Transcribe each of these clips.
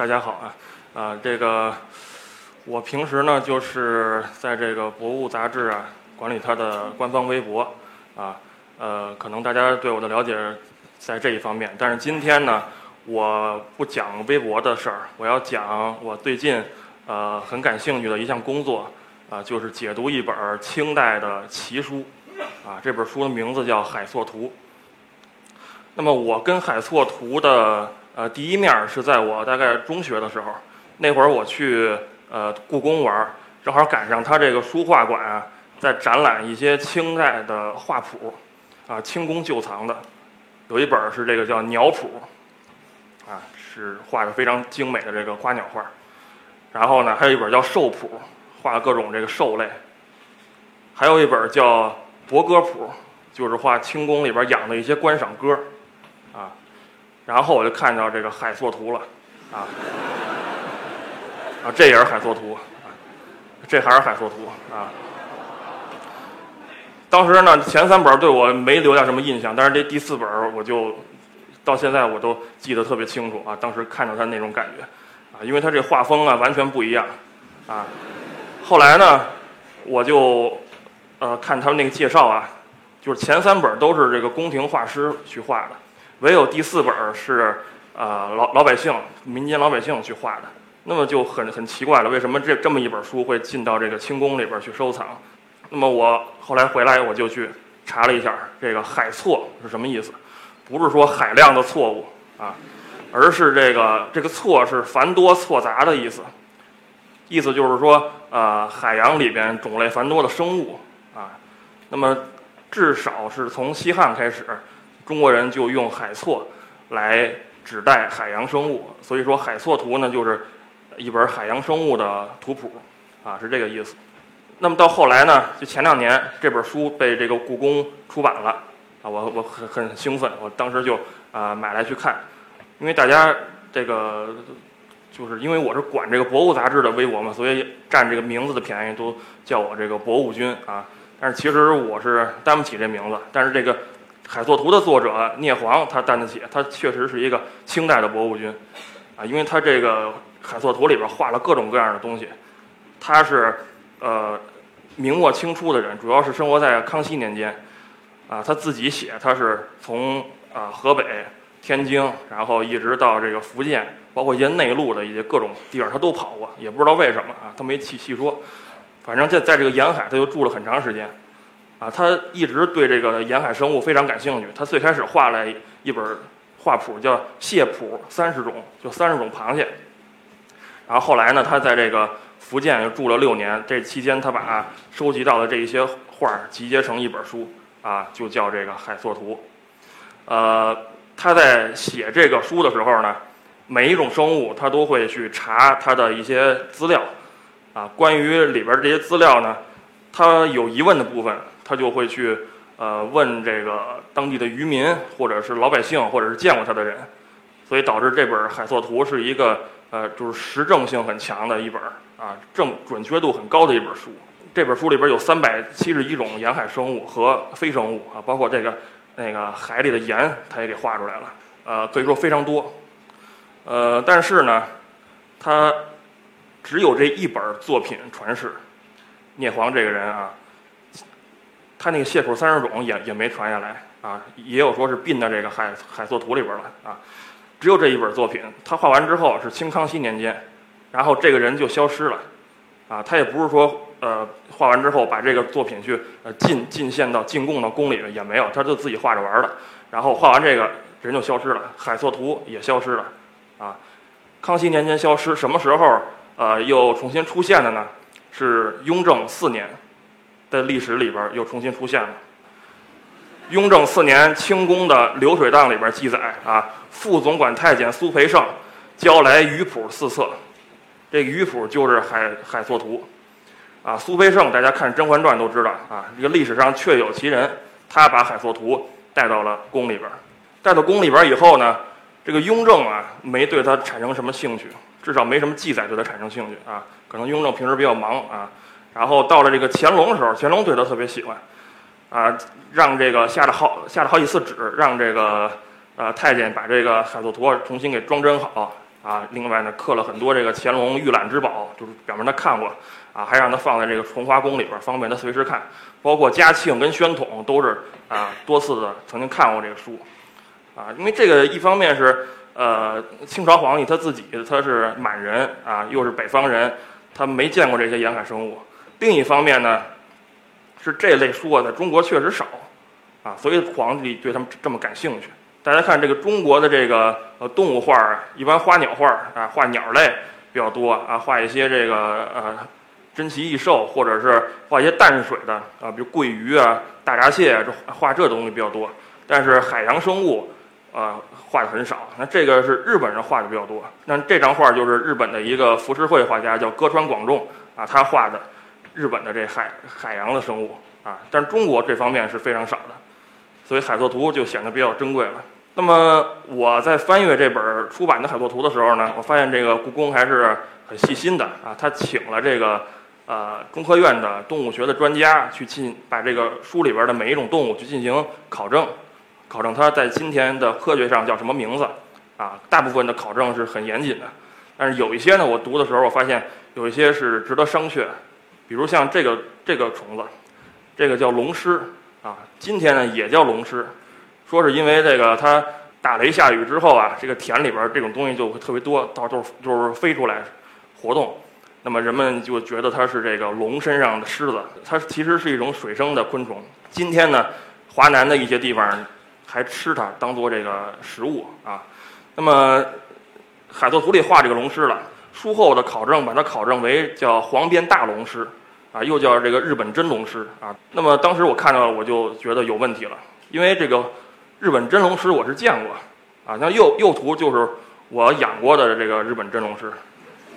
大家好啊，啊，这个我平时呢就是在这个博物杂志啊管理它的官方微博啊，呃，可能大家对我的了解在这一方面，但是今天呢，我不讲微博的事儿，我要讲我最近呃很感兴趣的一项工作啊，就是解读一本清代的奇书啊，这本书的名字叫《海错图》。那么我跟海错图的呃第一面是在我大概中学的时候，那会儿我去呃故宫玩，正好赶上他这个书画馆啊在展览一些清代的画谱，啊清宫旧藏的，有一本是这个叫《鸟谱》，啊是画的非常精美的这个花鸟画，然后呢还有一本叫《兽谱》，画各种这个兽类，还有一本叫《博歌谱》，就是画清宫里边养的一些观赏鸽。然后我就看到这个海错图了，啊，啊，这也是海错图，这还是海错图啊。当时呢，前三本对我没留下什么印象，但是这第四本我就到现在我都记得特别清楚啊。当时看到他那种感觉，啊，因为他这画风啊完全不一样，啊。后来呢，我就呃看他们那个介绍啊，就是前三本都是这个宫廷画师去画的。唯有第四本是，呃，老老百姓、民间老百姓去画的，那么就很很奇怪了，为什么这这么一本书会进到这个清宫里边去收藏？那么我后来回来我就去查了一下，这个“海错”是什么意思？不是说海量的错误啊，而是这个这个“错”是繁多错杂的意思，意思就是说，呃，海洋里边种类繁多的生物啊，那么至少是从西汉开始。中国人就用海错来指代海洋生物，所以说海错图呢就是一本海洋生物的图谱，啊是这个意思。那么到后来呢，就前两年这本书被这个故宫出版了，啊我我很很兴奋，我当时就啊买来去看，因为大家这个就是因为我是管这个博物杂志的微博嘛，所以占这个名字的便宜都叫我这个博物君啊。但是其实我是担不起这名字，但是这个。海错图的作者聂璜，他担得起，他确实是一个清代的博物君，啊，因为他这个海错图里边画了各种各样的东西，他是呃明末清初的人，主要是生活在康熙年间，啊，他自己写，他是从啊河北、天津，然后一直到这个福建，包括一些内陆的一些各种地方，他都跑过，也不知道为什么啊，他没细细说，反正在在这个沿海，他就住了很长时间。啊，他一直对这个沿海生物非常感兴趣。他最开始画了一本画谱，叫《蟹谱三十种》，就三十种螃蟹。然后后来呢，他在这个福建又住了六年。这期间，他把收集到的这一些画集结成一本书，啊，就叫这个《海错图》。呃，他在写这个书的时候呢，每一种生物他都会去查他的一些资料，啊，关于里边这些资料呢，他有疑问的部分。他就会去，呃，问这个当地的渔民，或者是老百姓，或者是见过他的人，所以导致这本《海错图》是一个，呃，就是实证性很强的一本啊，正准确度很高的一本书。这本书里边有三百七十一种沿海生物和非生物啊，包括这个那个海里的盐，他也给画出来了，呃，可以说非常多。呃，但是呢，他只有这一本作品传世，聂璜这个人啊。他那个蟹谱三十种也也没传下来啊，也有说是并到这个海海错图里边了啊，只有这一本作品。他画完之后是清康熙年间，然后这个人就消失了，啊，他也不是说呃画完之后把这个作品去呃进进献到进贡到宫里也没有，他就自己画着玩的。然后画完这个人就消失了，海错图也消失了，啊，康熙年间消失，什么时候呃又重新出现的呢？是雍正四年。在历史里边又重新出现了。雍正四年，清宫的流水账里边记载啊，副总管太监苏培盛交来鱼谱四册，这鱼谱就是海海错图，啊，苏培盛大家看《甄嬛传》都知道啊，这个历史上确有其人，他把海错图带到了宫里边，带到宫里边以后呢，这个雍正啊没对他产生什么兴趣，至少没什么记载对他产生兴趣啊，可能雍正平时比较忙啊。然后到了这个乾隆的时候，乾隆对他特别喜欢，啊，让这个下了好下了好几次旨，让这个呃太监把这个海错图重新给装帧好，啊，另外呢刻了很多这个乾隆御览之宝，就是表明他看过啊，还让他放在这个崇华宫里边，方便他随时看。包括嘉庆跟宣统都是啊多次的曾经看过这个书，啊，因为这个一方面是呃清朝皇帝他自己他是满人啊，又是北方人，他没见过这些沿海生物；另一方面呢，是这类书啊在中国确实少，啊，所以皇帝对他们这么感兴趣。大家看这个中国的这个呃动物画儿，一般花鸟画儿啊，画鸟类比较多啊，画一些这个呃。珍奇异兽，或者是画一些淡水的啊，比如桂鱼啊、大闸蟹，这画这东西比较多。但是海洋生物，啊，画的很少。那这个是日本人画的比较多。那这张画就是日本的一个浮世绘画家，叫歌川广重啊，他画的日本的这海海洋的生物啊。但中国这方面是非常少的，所以海作图就显得比较珍贵了。那么我在翻阅这本出版的海作图的时候呢，我发现这个故宫还是很细心的啊，他请了这个。呃，中科院的动物学的专家去进把这个书里边的每一种动物去进行考证，考证它在今天的科学上叫什么名字啊？大部分的考证是很严谨的，但是有一些呢，我读的时候我发现有一些是值得商榷，比如像这个这个虫子，这个叫龙虱啊，今天呢也叫龙虱，说是因为这个它打雷下雨之后啊，这个田里边这种东西就会特别多，到时候就是飞出来活动。那么人们就觉得它是这个龙身上的虱子，它其实是一种水生的昆虫。今天呢，华南的一些地方还吃它当做这个食物啊。那么海作图里画这个龙虱了，书后的考证把它考证为叫黄边大龙虱，啊，又叫这个日本真龙虱啊。那么当时我看到了，我就觉得有问题了，因为这个日本真龙虱我是见过，啊，像右右图就是我养过的这个日本真龙虱。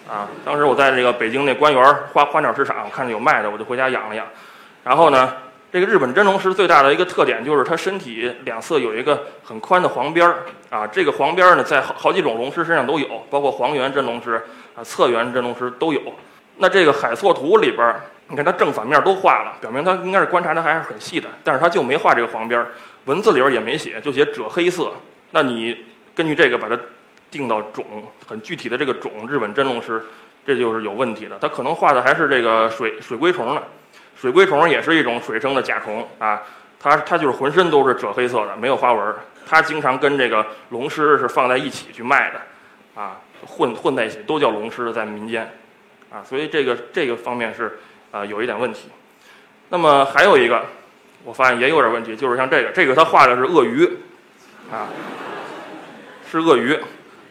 啊，当时我在这个北京那官园花花鸟市场我看见有卖的，我就回家养了养。然后呢，这个日本真龙虱最大的一个特点就是它身体两侧有一个很宽的黄边儿啊。这个黄边儿呢，在好好几种龙虱身上都有，包括黄缘真龙虱啊、侧缘真龙虱都有。那这个海错图里边，你看它正反面都画了，表明它应该是观察的还是很细的，但是它就没画这个黄边儿，文字里边也没写，就写赭黑色。那你根据这个把它。定到种很具体的这个种，日本真龙虱，这就是有问题的。它可能画的还是这个水水龟虫呢，水龟虫也是一种水生的甲虫啊，它它就是浑身都是赭黑色的，没有花纹。它经常跟这个龙虱是放在一起去卖的，啊，混混在一起都叫龙虱在民间，啊，所以这个这个方面是啊有一点问题。那么还有一个，我发现也有点问题，就是像这个，这个他画的是鳄鱼，啊，是鳄鱼。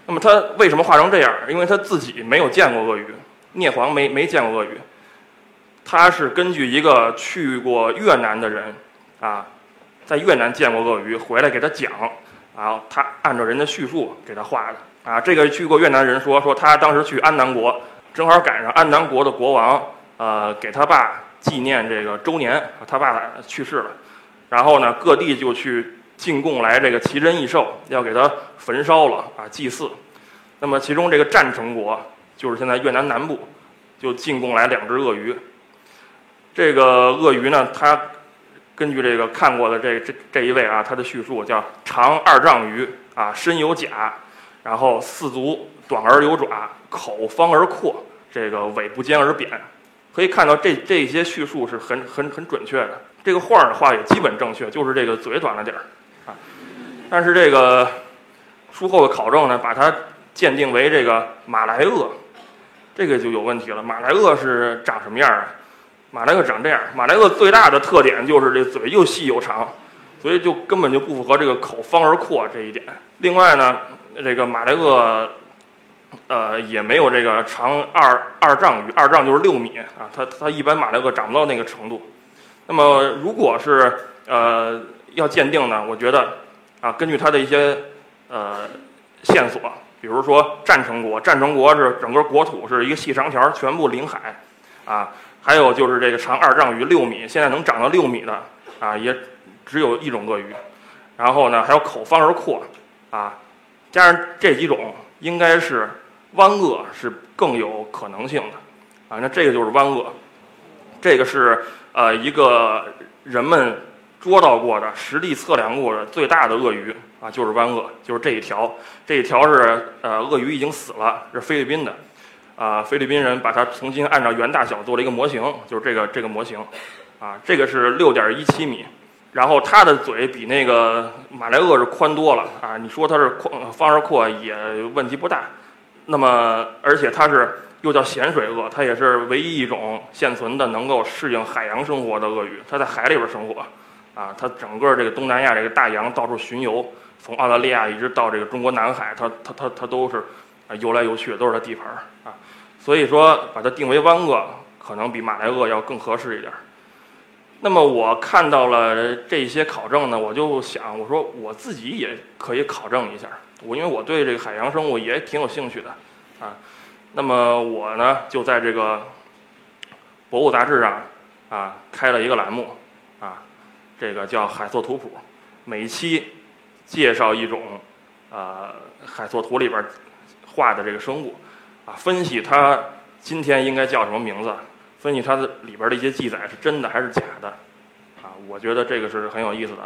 那么他为什么画成这样？因为他自己没有见过鳄鱼，聂璜没没见过鳄鱼，他是根据一个去过越南的人，啊，在越南见过鳄鱼回来给他讲，啊，他按照人的叙述给他画的，啊，这个去过越南人说说他当时去安南国，正好赶上安南国的国王，呃，给他爸纪念这个周年，他爸去世了，然后呢，各地就去。进贡来这个奇珍异兽，要给它焚烧了啊，祭祀。那么其中这个战成国，就是现在越南南部，就进贡来两只鳄鱼。这个鳄鱼呢，它根据这个看过的这这这一位啊，他的叙述叫长二丈余啊，身有甲，然后四足短而有爪，口方而阔，这个尾不尖而扁。可以看到这这些叙述是很很很准确的。这个画儿的话也基本正确，就是这个嘴短了点儿啊。但是这个术后的考证呢，把它鉴定为这个马来鳄，这个就有问题了。马来鳄是长什么样啊？马来鳄长这样。马来鳄最大的特点就是这嘴又细又长，所以就根本就不符合这个口方而阔这一点。另外呢，这个马来鳄，呃，也没有这个长二二丈余，二丈就是六米啊。它它一般马来鳄长不到那个程度。那么如果是呃要鉴定呢，我觉得。啊，根据它的一些呃线索，比如说战成国，战成国是整个国土是一个细长条，全部临海，啊，还有就是这个长二丈余六米，现在能长到六米的啊，也只有一种鳄鱼。然后呢，还有口方而阔，啊，加上这几种，应该是湾鳄是更有可能性的，啊，那这个就是湾鳄，这个是呃一个人们。捉到过的、实地测量过的最大的鳄鱼啊，就是湾鳄，就是这一条。这一条是呃，鳄鱼已经死了，是菲律宾的，啊，菲律宾人把它重新按照原大小做了一个模型，就是这个这个模型，啊，这个是六点一七米，然后它的嘴比那个马来鳄是宽多了啊，你说它是宽方而阔也问题不大。那么，而且它是又叫咸水鳄，它也是唯一一种现存的能够适应海洋生活的鳄鱼，它在海里边生活。啊，它整个这个东南亚这个大洋到处巡游，从澳大利亚一直到这个中国南海，它它它它都是啊游来游去，都是它地盘儿啊。所以说，把它定为湾鳄，可能比马来鳄要更合适一点儿。那么我看到了这些考证呢，我就想，我说我自己也可以考证一下，我因为我对这个海洋生物也挺有兴趣的啊。那么我呢，就在这个博物杂志上啊开了一个栏目啊。这个叫海错图谱，每期介绍一种啊海错图里边画的这个生物，啊分析它今天应该叫什么名字，分析它的里边的一些记载是真的还是假的，啊我觉得这个是很有意思的，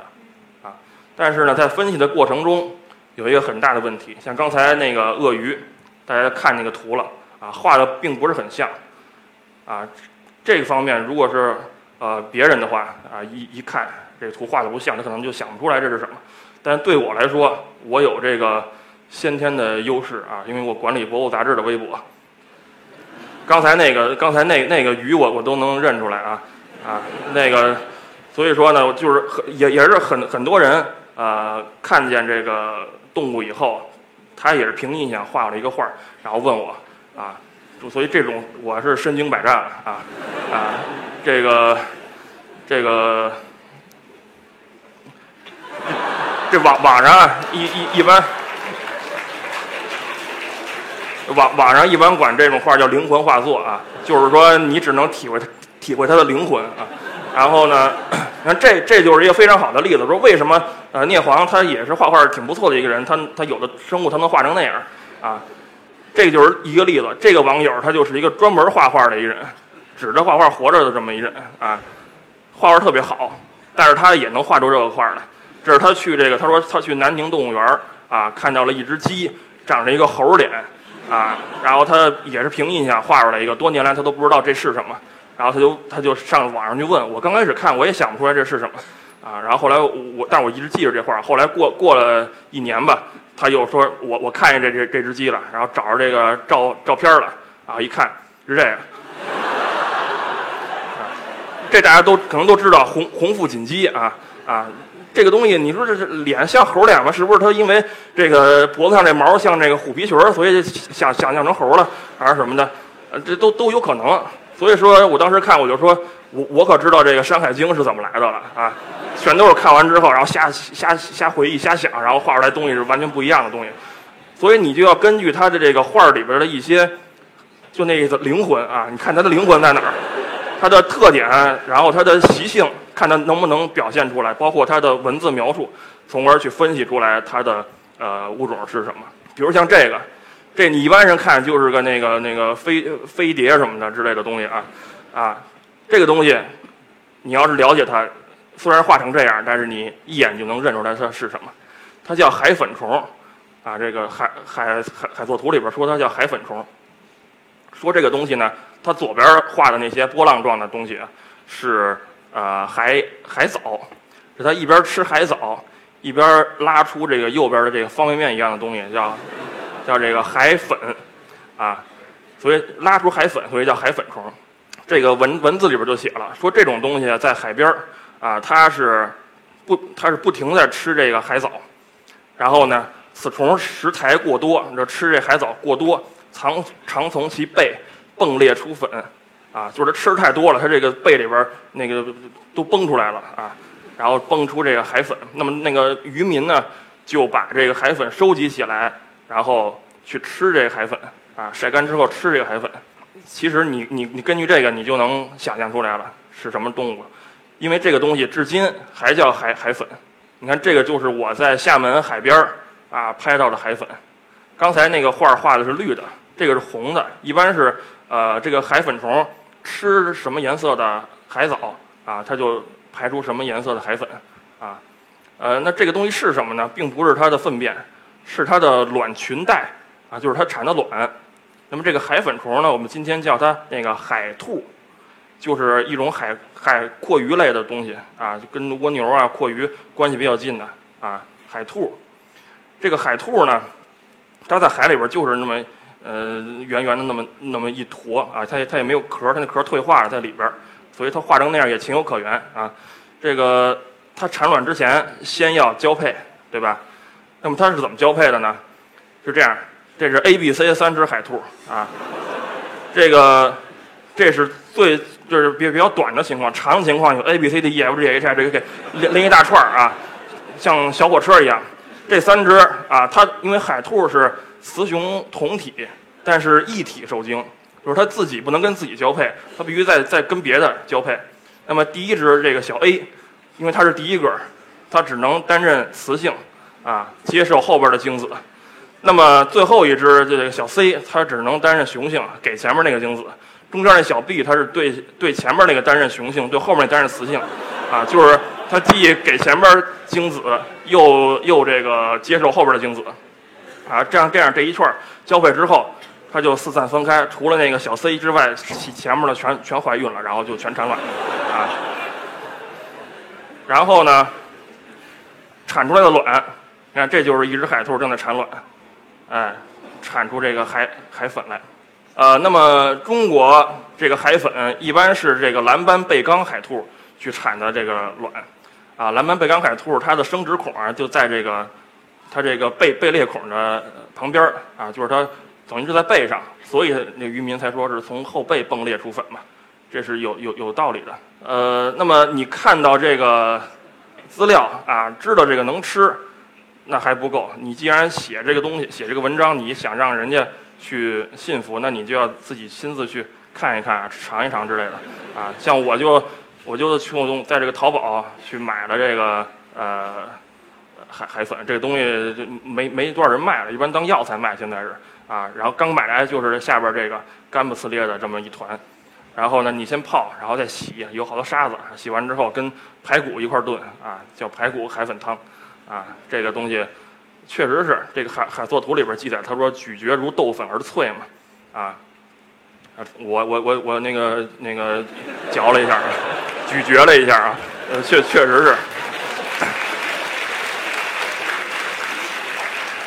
啊但是呢在分析的过程中有一个很大的问题，像刚才那个鳄鱼，大家看那个图了啊画的并不是很像，啊这个方面如果是呃别人的话啊一一看。这图画的不像，他可能就想不出来这是什么。但对我来说，我有这个先天的优势啊，因为我管理博物杂志的微博。刚才那个，刚才那那个鱼，我我都能认出来啊啊，那个，所以说呢，就是很也也是很很多人啊，看见这个动物以后，他也是凭印象画了一个画，然后问我啊，所以这种我是身经百战啊啊，这个这个。这网网上，一一一般，网网上一般管这种画叫灵魂画作啊，就是说你只能体会体会它的灵魂啊。然后呢，你看这这就是一个非常好的例子，说为什么呃聂璜他也是画画挺不错的一个人，他他有的生物他能画成那样啊，这就是一个例子。这个网友他就是一个专门画画的一人，指着画画活着的这么一人啊，画画特别好，但是他也能画出这个画来。这是他去这个，他说他去南宁动物园啊，看到了一只鸡，长着一个猴脸啊，然后他也是凭印象画出来一个，多年来他都不知道这是什么，然后他就他就上网上去问我，刚开始看我也想不出来这是什么啊，然后后来我但我一直记着这画，后来过过了一年吧，他又说我我看见这这这只鸡了，然后找着这个照照片了啊，一看是这个，这大家都可能都知道红红腹锦鸡啊啊。这个东西，你说这是脸像猴脸吗？是不是它因为这个脖子上这毛像这个虎皮裙儿，所以想想象成猴了，还是什么的？这都都有可能。所以说我当时看，我就说，我我可知道这个《山海经》是怎么来的了啊！全都是看完之后，然后瞎瞎瞎回忆、瞎想，然后画出来东西是完全不一样的东西。所以你就要根据它的这个画里边的一些，就那个灵魂啊，你看它的灵魂在哪儿，它的特点，然后它的习性。看它能不能表现出来，包括它的文字描述，从而去分析出来它的呃物种是什么。比如像这个，这你一般人看就是个那个那个飞飞碟什么的之类的东西啊啊，这个东西你要是了解它，虽然画成这样，但是你一眼就能认出来它是什么。它叫海粉虫啊，这个海海海海作图里边说它叫海粉虫。说这个东西呢，它左边画的那些波浪状的东西是。呃，海海藻，是它一边吃海藻，一边拉出这个右边的这个方便面一样的东西，叫叫这个海粉，啊，所以拉出海粉，所以叫海粉虫。这个文文字里边就写了，说这种东西在海边啊，它是不它是不停在吃这个海藻，然后呢，此虫食材过多，这吃这海藻过多，常常从其背迸裂出粉。啊，就是它吃太多了，它这个背里边那个都崩出来了啊，然后崩出这个海粉。那么那个渔民呢，就把这个海粉收集起来，然后去吃这个海粉啊，晒干之后吃这个海粉。其实你你你根据这个，你就能想象出来了是什么动物，因为这个东西至今还叫海海粉。你看这个就是我在厦门海边啊拍到的海粉。刚才那个画画的是绿的，这个是红的，一般是呃这个海粉虫。吃什么颜色的海藻啊，它就排出什么颜色的海粉，啊，呃，那这个东西是什么呢？并不是它的粪便，是它的卵群带，啊，就是它产的卵。那么这个海粉虫呢，我们今天叫它那个海兔，就是一种海海阔鱼类的东西啊，就跟蜗牛啊、阔鱼关系比较近的啊，海兔。这个海兔呢，它在海里边就是那么呃圆圆的那么那么一坨啊，它也它也没有壳，它那壳退化了在里边，所以它化成那样也情有可原啊。这个它产卵之前先要交配，对吧？那么它是怎么交配的呢？是这样。这是 A、B、C 三只海兔啊，这个这是最就是比比较短的情况，长的情况有 A、B、C、D、E、F、G、H、I 这个给连连一大串啊，像小火车一样。这三只啊，它因为海兔是雌雄同体，但是异体受精，就是它自己不能跟自己交配，它必须再再跟别的交配。那么第一只这个小 A，因为它是第一个，它只能担任雌性啊，接受后边的精子。那么最后一只这个小 C，它只能担任雄性，给前面那个精子；中间那小 B，它是对对前面那个担任雄性，对后面那担任雌性，啊，就是它既给前边精子，又又这个接受后边的精子，啊，这样这样这一串交配之后，它就四散分开，除了那个小 C 之外，前面的全全怀孕了，然后就全产卵，啊，然后呢，产出来的卵，你看这就是一只海兔正在产卵。哎，产出这个海海粉来，呃，那么中国这个海粉一般是这个蓝斑背缸海兔去产的这个卵，啊，蓝斑背缸海兔它的生殖孔啊就在这个它这个背背裂孔的旁边啊，就是它等于是在背上，所以那渔民才说是从后背迸裂出粉嘛，这是有有有道理的。呃，那么你看到这个资料啊，知道这个能吃。那还不够，你既然写这个东西，写这个文章，你想让人家去信服，那你就要自己亲自去看一看、尝一尝之类的，啊，像我就我就去在这个淘宝去买了这个呃海海粉，这个东西就没没多少人卖了，一般当药材卖，现在是啊，然后刚买来就是下边这个干不呲咧的这么一团，然后呢你先泡，然后再洗，有好多沙子，洗完之后跟排骨一块炖啊，叫排骨海粉汤。啊，这个东西确实是这个海海作图里边记载，他说咀嚼如豆粉而脆嘛，啊，我我我我那个那个嚼了一下，咀嚼了一下啊，呃，确确实是，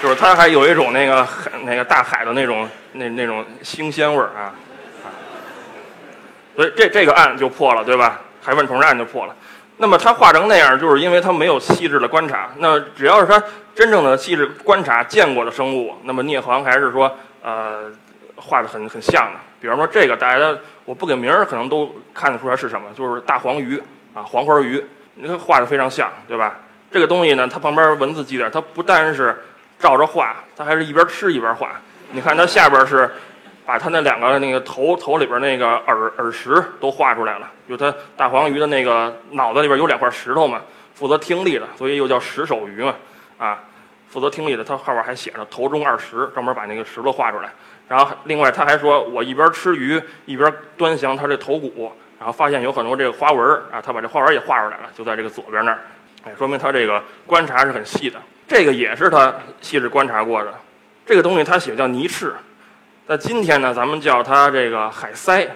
就是它还有一种那个海那个大海的那种那那种腥鲜味儿啊，所以这这个案就破了，对吧？海粉虫案就破了。那么它画成那样，就是因为它没有细致的观察。那只要是它真正的细致观察见过的生物，那么聂航还是说，呃，画的很很像的。比方说这个，大家我不给名儿，可能都看得出来是什么，就是大黄鱼啊，黄花鱼，你看画的非常像，对吧？这个东西呢，它旁边文字记载，它不单是照着画，他还是一边吃一边画。你看他下边是。把他那两个那个头头里边那个耳耳石都画出来了，就他大黄鱼的那个脑子里边有两块石头嘛，负责听力的，所以又叫石首鱼嘛，啊，负责听力的，他后边还写着头中二石，专门把那个石头画出来。然后另外他还说，我一边吃鱼一边端详他这头骨，然后发现有很多这个花纹啊，他把这花纹也画出来了，就在这个左边那儿，哎，说明他这个观察是很细的。这个也是他细致观察过的，这个东西他写叫泥翅。那今天呢，咱们叫它这个海鳃，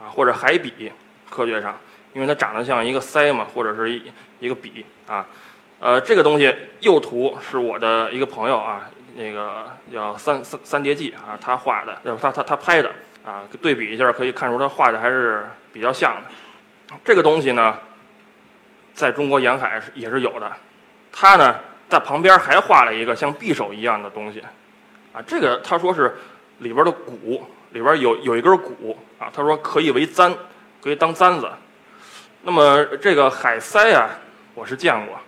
啊，或者海笔，科学上，因为它长得像一个鳃嘛，或者是一一个笔啊，呃，这个东西右图是我的一个朋友啊，那个叫三三三叠纪啊，他画的，他他他拍的啊，对比一下可以看出他画的还是比较像的。这个东西呢，在中国沿海也是有的，他呢在旁边还画了一个像匕首一样的东西，啊，这个他说是。里边的骨里边有有一根骨啊，他说可以为簪，可以当簪子。那么这个海鳃啊，我是见过。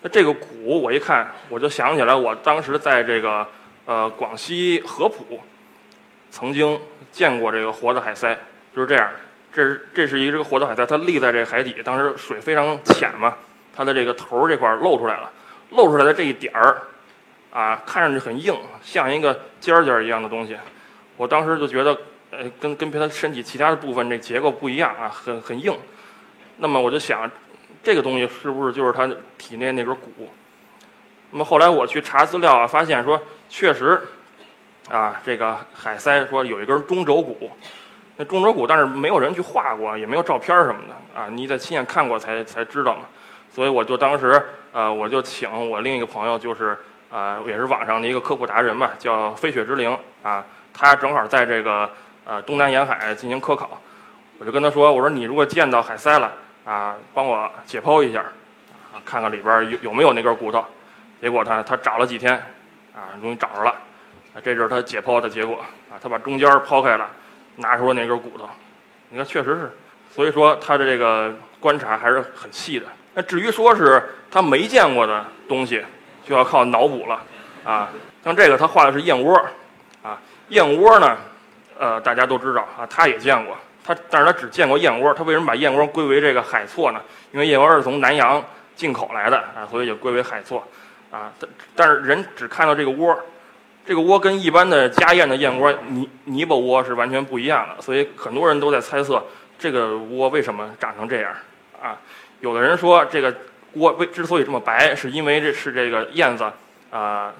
那这个骨我一看，我就想起来我当时在这个呃广西合浦曾经见过这个活的海鳃，就是这样。这是这是一个活的海鳃，它立在这海底，当时水非常浅嘛，它的这个头这块露出来了，露出来的这一点儿。啊，看上去很硬，像一个尖尖儿一样的东西。我当时就觉得，呃，跟跟别的身体其他的部分这结构不一样啊，很很硬。那么我就想，这个东西是不是就是他体内那根骨？那么后来我去查资料啊，发现说确实，啊，这个海鳃说有一根中轴骨，那中轴骨但是没有人去画过，也没有照片什么的啊，你得亲眼看过才才知道嘛。所以我就当时呃，我就请我另一个朋友，就是啊，也是网上的一个科普达人吧，叫飞雪之灵啊，他正好在这个呃东南沿海进行科考，我就跟他说，我说你如果见到海鳃了啊，帮我解剖一下啊，看看里边有有没有那根骨头。结果他他找了几天啊，终于找着了，这就是他解剖的结果啊，他把中间剖开了，拿出了那根骨头，你看确实是，所以说他的这个观察还是很细的。那至于说是他没见过的东西，就要靠脑补了，啊，像这个他画的是燕窝，啊，燕窝呢，呃，大家都知道啊，他也见过，他但是他只见过燕窝，他为什么把燕窝归为这个海错呢？因为燕窝是从南洋进口来的啊，所以就归为海错，啊，但但是人只看到这个窝，这个窝跟一般的家燕的燕窝泥泥巴窝是完全不一样的，所以很多人都在猜测这个窝为什么长成这样，啊。有的人说，这个窝为之所以这么白，是因为这是这个燕子啊，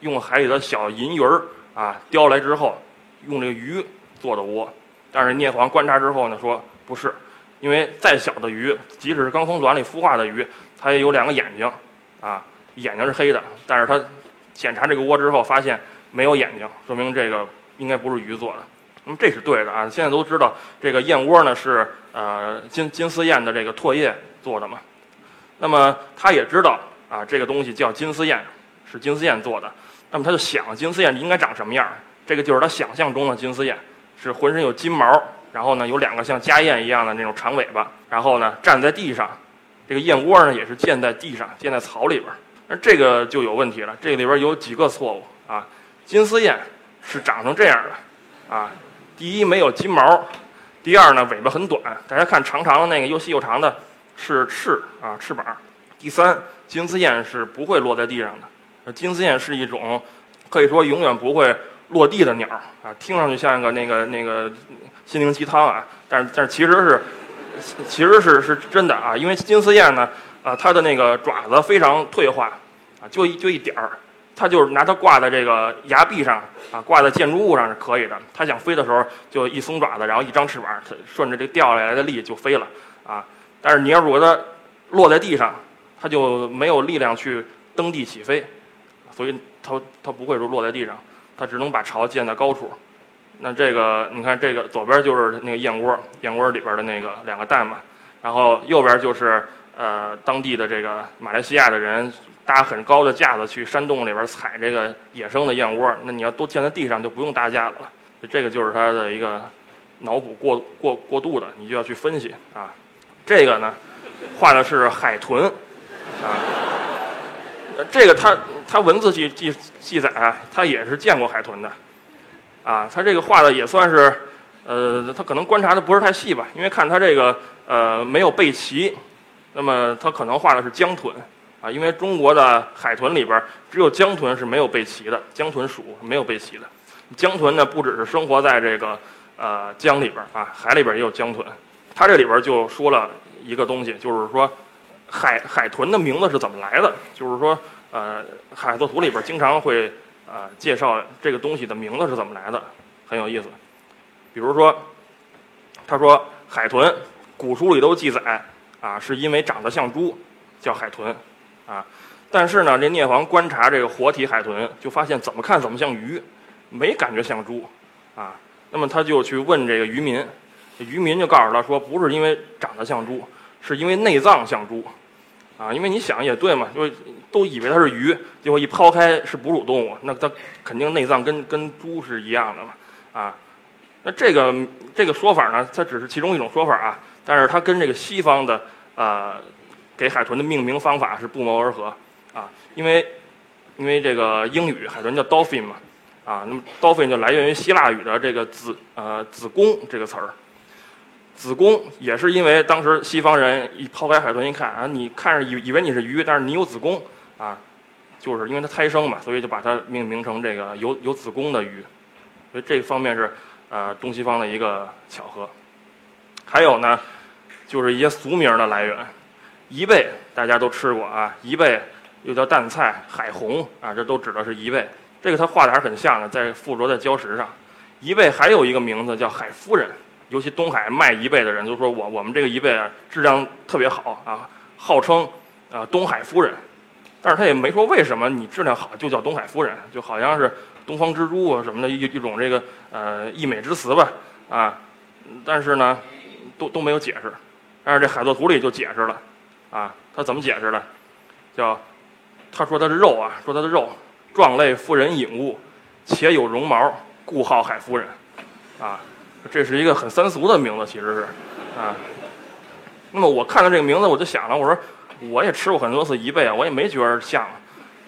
用海里的小银鱼儿啊叼来之后，用这个鱼做的窝。但是聂璜观察之后呢，说不是，因为再小的鱼，即使是刚从卵里孵化的鱼，它也有两个眼睛，啊，眼睛是黑的。但是他检查这个窝之后，发现没有眼睛，说明这个应该不是鱼做的。那么这是对的啊！现在都知道这个燕窝呢是呃金金丝燕的这个唾液。做的嘛，那么他也知道啊，这个东西叫金丝燕，是金丝燕做的。那么他就想金丝燕应该长什么样？这个就是他想象中的金丝燕，是浑身有金毛，然后呢有两个像家燕一样的那种长尾巴，然后呢站在地上，这个燕窝呢也是建在地上，建在草里边。那这个就有问题了，这里边有几个错误啊。金丝燕是长成这样的啊，第一没有金毛，第二呢尾巴很短，大家看长长的那个又细又长的。是翅啊，翅膀。第三，金丝燕是不会落在地上的。金丝燕是一种可以说永远不会落地的鸟啊，听上去像一个那个那个心灵鸡汤啊，但是但是其实是其实是是真的啊，因为金丝燕呢啊，它的那个爪子非常退化啊，就一就一点儿，它就是拿它挂在这个崖壁上啊，挂在建筑物上是可以的。它想飞的时候就一松爪子，然后一张翅膀，它顺着这掉下来的力就飞了啊。但是你要如果它落在地上，它就没有力量去蹬地起飞，所以它它不会说落在地上，它只能把巢建在高处。那这个你看，这个左边就是那个燕窝，燕窝里边的那个两个蛋嘛，然后右边就是呃当地的这个马来西亚的人搭很高的架子去山洞里边采这个野生的燕窝。那你要都建在地上，就不用搭架子了。这个就是他的一个脑补过过过度的，你就要去分析啊。这个呢，画的是海豚，啊，这个他他文字记记记载啊，他也是见过海豚的，啊，他这个画的也算是，呃，他可能观察的不是太细吧，因为看他这个呃没有背鳍，那么他可能画的是江豚，啊，因为中国的海豚里边只有江豚是没有背鳍的，江豚属没有背鳍的，江豚呢不只是生活在这个呃江里边啊，海里边也有江豚。他这里边就说了一个东西，就是说，海海豚的名字是怎么来的？就是说，呃，海作图里边经常会呃介绍这个东西的名字是怎么来的，很有意思。比如说，他说海豚，古书里都记载啊，是因为长得像猪，叫海豚，啊，但是呢，这聂璜观察这个活体海豚，就发现怎么看怎么像鱼，没感觉像猪，啊，那么他就去问这个渔民。渔民就告诉他说：“不是因为长得像猪，是因为内脏像猪，啊，因为你想也对嘛，就都以为它是鱼，结果一抛开是哺乳动物，那它肯定内脏跟跟猪是一样的嘛，啊，那这个这个说法呢，它只是其中一种说法啊，但是它跟这个西方的呃给海豚的命名方法是不谋而合，啊，因为因为这个英语海豚叫 dolphin 嘛，啊，那么 dolphin 就来源于希腊语的这个子呃子宫这个词儿。”子宫也是因为当时西方人一抛开海豚一看啊，你看着以以为你是鱼，但是你有子宫啊，就是因为它胎生嘛，所以就把它命名成这个有有子宫的鱼，所以这方面是呃东西方的一个巧合。还有呢，就是一些俗名的来源，贻贝大家都吃过啊，贻贝又叫淡菜、海虹啊，这都指的是贻贝。这个它画的还是很像的，在附着在礁石上。贻贝还有一个名字叫海夫人，尤其东海卖贻贝的人就说我我们这个贻贝啊质量特别好啊，号称啊东海夫人。但是他也没说为什么你质量好就叫东海夫人，就好像是东方之珠啊什么的一一种这个呃溢美之词吧啊。但是呢，都都没有解释。但是这海作图里就解释了啊，他怎么解释的？叫他说他的肉啊，说他的肉状类妇人隐物，且有绒毛。故号海夫人，啊，这是一个很三俗的名字，其实是，啊，那么我看到这个名字，我就想了，我说我也吃过很多次贻贝啊，我也没觉得像，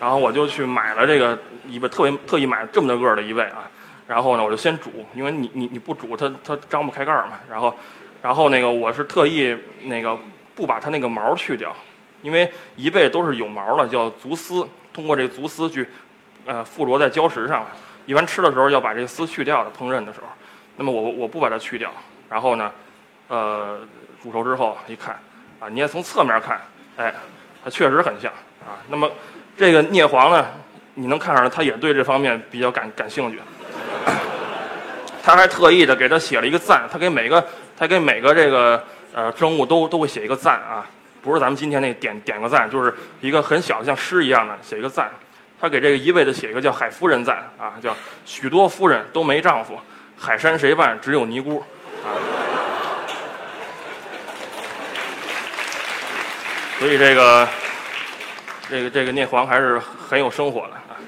然后我就去买了这个贻贝，特别特意买了这么大个的贻贝啊，然后呢，我就先煮，因为你你你不煮它它张不开盖嘛，然后然后那个我是特意那个不把它那个毛去掉，因为贻贝都是有毛的，叫足丝，通过这足丝去呃附着在礁石上。一般吃的时候要把这个丝去掉的，烹饪的时候，那么我我不把它去掉，然后呢，呃，煮熟之后一看，啊，你也从侧面看，哎，它确实很像啊。那么这个聂黄呢，你能看出来，他也对这方面比较感感兴趣，他还特意的给他写了一个赞，他给每个他给每个这个呃生物都都会写一个赞啊，不是咱们今天那点点个赞，就是一个很小的像诗一样的写一个赞。他给这个一味的写一个叫海夫人赞啊，叫许多夫人都没丈夫，海山谁伴只有尼姑啊。所以这个这个这个聂璜还是很有生活的啊。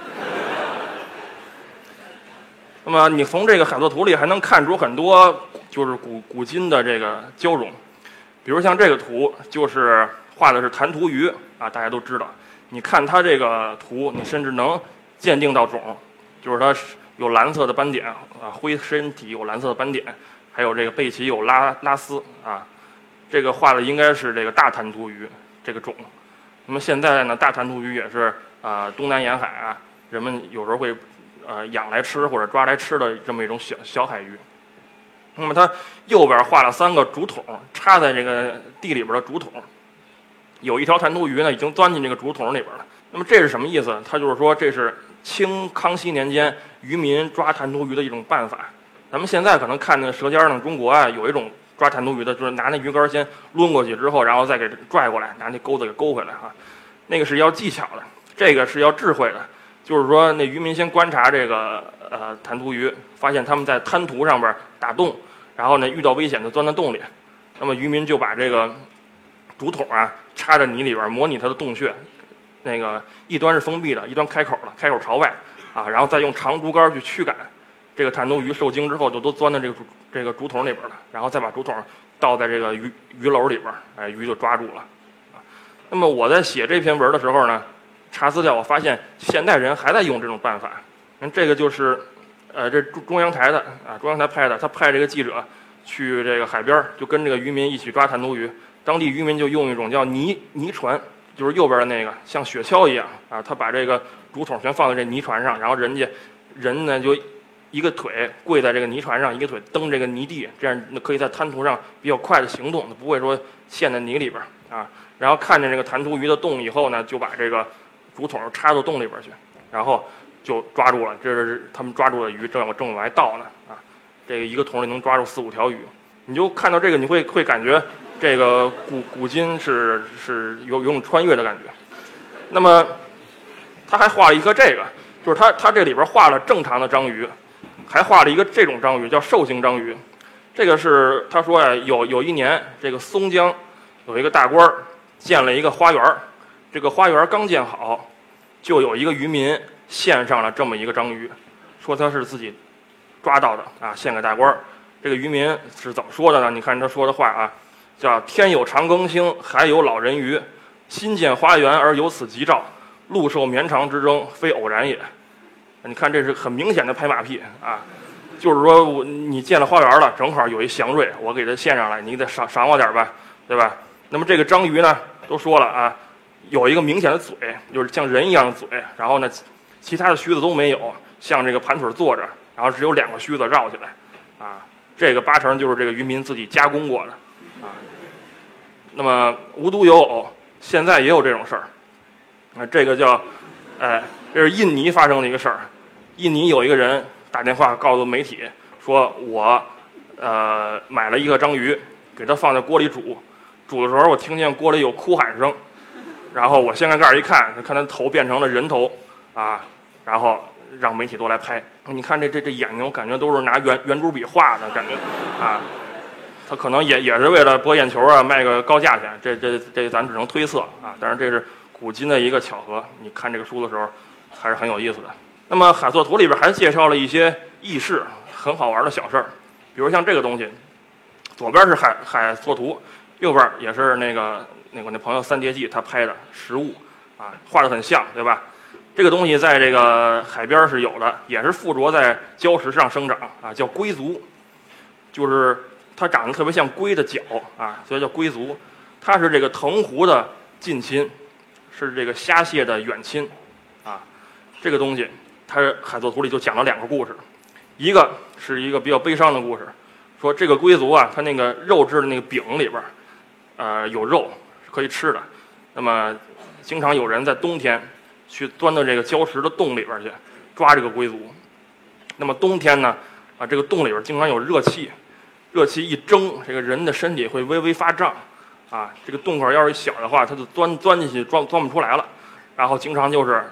那么你从这个海作图里还能看出很多就是古古今的这个交融，比如像这个图就是画的是弹涂鱼啊，大家都知道。你看它这个图，你甚至能鉴定到种，就是它有蓝色的斑点啊，灰身体有蓝色的斑点，还有这个背鳍有拉拉丝啊，这个画的应该是这个大弹涂鱼这个种。那么现在呢，大弹涂鱼也是啊，东南沿海啊，人们有时候会呃养来吃或者抓来吃的这么一种小小海鱼。那么它右边画了三个竹筒，插在这个地里边的竹筒。有一条弹涂鱼呢，已经钻进这个竹筒里边了。那么这是什么意思？它就是说，这是清康熙年间渔民抓弹涂鱼的一种办法。咱们现在可能看那《舌尖上的中国》啊，有一种抓弹涂鱼的，就是拿那鱼竿先抡过去之后，然后再给拽过来，拿那钩子给勾回来哈。那个是要技巧的，这个是要智慧的。就是说，那渔民先观察这个呃弹涂鱼，发现他们在滩涂上边打洞，然后呢遇到危险就钻到洞里。那么渔民就把这个竹筒啊。插在泥里边，模拟它的洞穴，那个一端是封闭的，一端开口的，开口朝外，啊，然后再用长竹竿去驱赶，这个弹涂鱼受惊之后就都钻到这个竹这个竹筒里边了，然后再把竹筒倒在这个鱼鱼篓里边，哎，鱼就抓住了，啊，那么我在写这篇文的时候呢，查资料我发现现代人还在用这种办法，那这个就是，呃，这中中央台的啊，中央台拍的，他派这个记者去这个海边，就跟这个渔民一起抓弹涂鱼。当地渔民就用一种叫泥泥船，就是右边的那个，像雪橇一样啊。他把这个竹筒全放在这泥船上，然后人家人呢就一个腿跪在这个泥船上，一个腿蹬这个泥地，这样可以在滩涂上比较快的行动，不会说陷在泥里边啊。然后看见这个弹涂鱼的洞以后呢，就把这个竹筒插到洞里边去，然后就抓住了。这是他们抓住的鱼，正往正往外倒呢啊。这个一个桶里能抓住四五条鱼，你就看到这个，你会会感觉。这个古古今是是有有种穿越的感觉，那么他还画了一个这个，就是他他这里边画了正常的章鱼，还画了一个这种章鱼叫兽形章鱼，这个是他说呀，有有一年这个松江有一个大官儿建了一个花园儿，这个花园刚建好，就有一个渔民献上了这么一个章鱼，说他是自己抓到的啊，献给大官儿这个渔民是怎么说的呢？你看他说的话啊。叫天有长庚星，海有老人鱼。新建花园而有此吉兆，陆受绵长之争，非偶然也。你看，这是很明显的拍马屁啊！就是说我你建了花园了，正好有一祥瑞，我给它献上来，你得赏赏我点儿吧，对吧？那么这个章鱼呢，都说了啊，有一个明显的嘴，就是像人一样的嘴。然后呢，其他的须子都没有，像这个盘腿坐着，然后只有两个须子绕起来，啊，这个八成就是这个渔民自己加工过的。啊那么无独有偶，现在也有这种事儿。啊，这个叫，哎，这是印尼发生的一个事儿。印尼有一个人打电话告诉媒体说，我呃买了一个章鱼，给它放在锅里煮，煮的时候我听见锅里有哭喊声，然后我掀开盖儿一看，看他头变成了人头，啊，然后让媒体都来拍。你看这这这眼睛，我感觉都是拿圆圆珠笔画的感觉，啊，他可能也也是为了博眼球啊，卖个高价钱。这这这咱只能推测啊，但是这是。古今的一个巧合，你看这个书的时候还是很有意思的。那么海作图里边还介绍了一些轶事，很好玩的小事儿，比如像这个东西，左边是海海作图，右边也是那个那个那朋友三叠纪他拍的实物，啊，画的很像，对吧？这个东西在这个海边是有的，也是附着在礁石上生长，啊，叫龟足，就是它长得特别像龟的脚，啊，所以叫龟足。它是这个藤壶的近亲。是这个虾蟹的远亲，啊，这个东西，它海作图里就讲了两个故事，一个是一个比较悲伤的故事，说这个龟族啊，它那个肉质的那个饼里边，呃，有肉是可以吃的，那么经常有人在冬天去钻到这个礁石的洞里边去抓这个龟族，那么冬天呢，啊，这个洞里边经常有热气，热气一蒸，这个人的身体会微微发胀。啊，这个洞口要是小的话，它就钻钻进去，钻钻不出来了，然后经常就是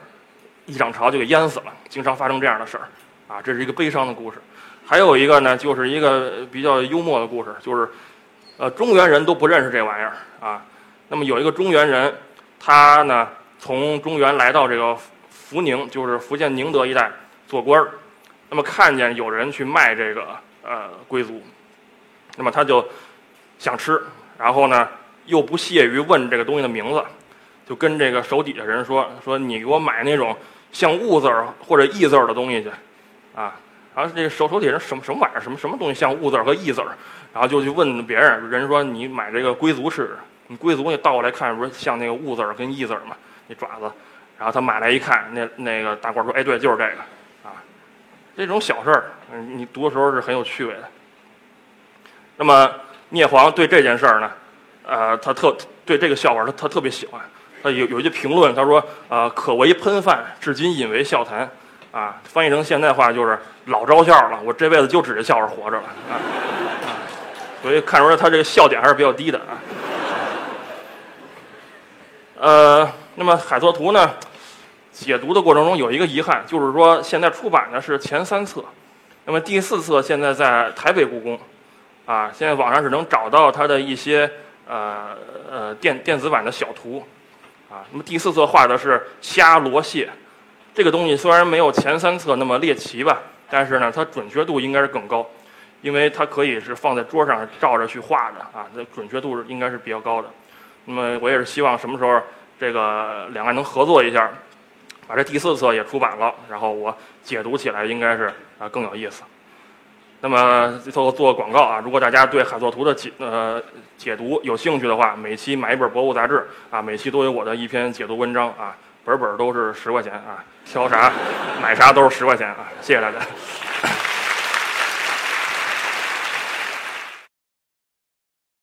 一涨潮就给淹死了，经常发生这样的事儿，啊，这是一个悲伤的故事。还有一个呢，就是一个比较幽默的故事，就是呃，中原人都不认识这玩意儿啊。那么有一个中原人，他呢从中原来到这个福宁，就是福建宁德一带做官儿，那么看见有人去卖这个呃龟足，那么他就想吃，然后呢。又不屑于问这个东西的名字，就跟这个手底下人说：“说你给我买那种像物字儿或者义字儿的东西去，啊。”然后这手手底下人什么什么玩意儿，什么什么东西像物字儿和义字儿，然后就去问别人，人说：“你买这个龟足试试，你龟足你倒过来看，不是像那个物字儿跟义字儿吗？那爪子。”然后他买来一看，那那个大官说：“哎，对，就是这个，啊，这种小事儿，你读的时候是很有趣味的。”那么聂璜对这件事儿呢？呃，他特对这个笑话，他他特别喜欢。他有有一句评论，他说：“呃，可为喷饭，至今引为笑谈。”啊，翻译成现代话就是老招笑了。我这辈子就指着笑话活着了啊！所以看出来他这个笑点还是比较低的啊。呃，那么海作图呢，解读的过程中有一个遗憾，就是说现在出版的是前三册，那么第四册现在在台北故宫，啊，现在网上只能找到他的一些。呃呃，电电子版的小图，啊，那么第四册画的是虾螺蟹，这个东西虽然没有前三册那么猎奇吧，但是呢，它准确度应该是更高，因为它可以是放在桌上照着去画的啊，这准确度应该是比较高的。那么我也是希望什么时候这个两岸能合作一下，把这第四册也出版了，然后我解读起来应该是啊更有意思。那么最后做个广告啊，如果大家对海作图的解呃解读有兴趣的话，每期买一本博物杂志啊，每期都有我的一篇解读文章啊，本本都是十块钱啊，挑啥买啥都是十块钱啊，谢谢大家。